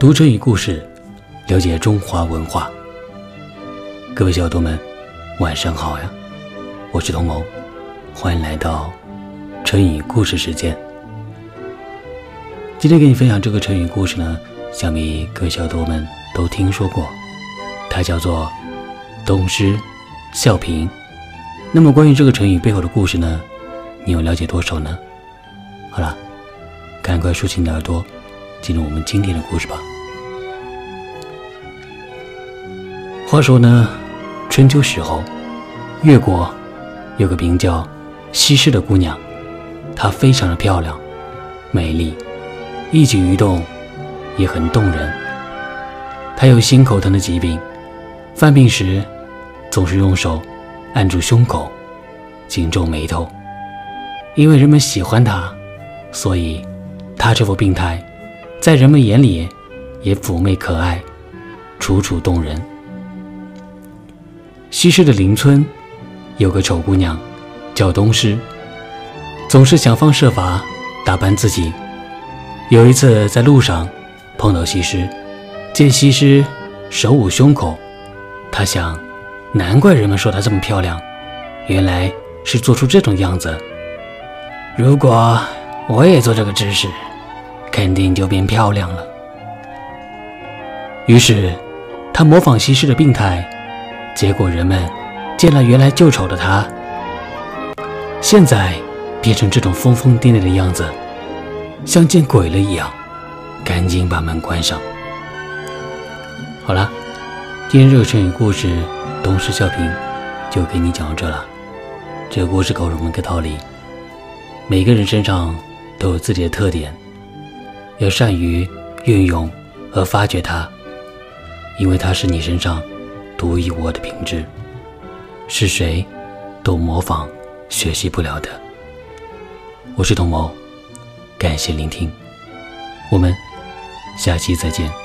读成语故事，了解中华文化。各位小耳朵们，晚上好呀！我是童谋，欢迎来到成语故事时间。今天给你分享这个成语故事呢，想必各位小耳朵们都听说过，它叫做“东施效颦”。那么关于这个成语背后的故事呢，你有了解多少呢？好了，赶快竖起你的耳朵。进入我们今天的故事吧。话说呢，春秋时候，越国有个名叫西施的姑娘，她非常的漂亮、美丽，一举一动也很动人。她有心口疼的疾病，犯病时总是用手按住胸口，紧皱眉头。因为人们喜欢她，所以她这副病态。在人们眼里，也妩媚可爱，楚楚动人。西施的邻村有个丑姑娘，叫东施，总是想方设法打扮自己。有一次在路上碰到西施，见西施手捂胸口，他想，难怪人们说她这么漂亮，原来是做出这种样子。如果我也做这个姿势。肯定就变漂亮了。于是，他模仿西施的病态，结果人们见了原来就丑的他，现在变成这种疯疯癫癫的样子，像见鬼了一样，赶紧把门关上。好了，今天这个成语故事《东施效颦》就给你讲到这了。这个故事告诉我们一个道理：每个人身上都有自己的特点。要善于运用和发掘它，因为它是你身上独一无二的品质，是谁都模仿学习不了的。我是童谋，感谢聆听，我们下期再见。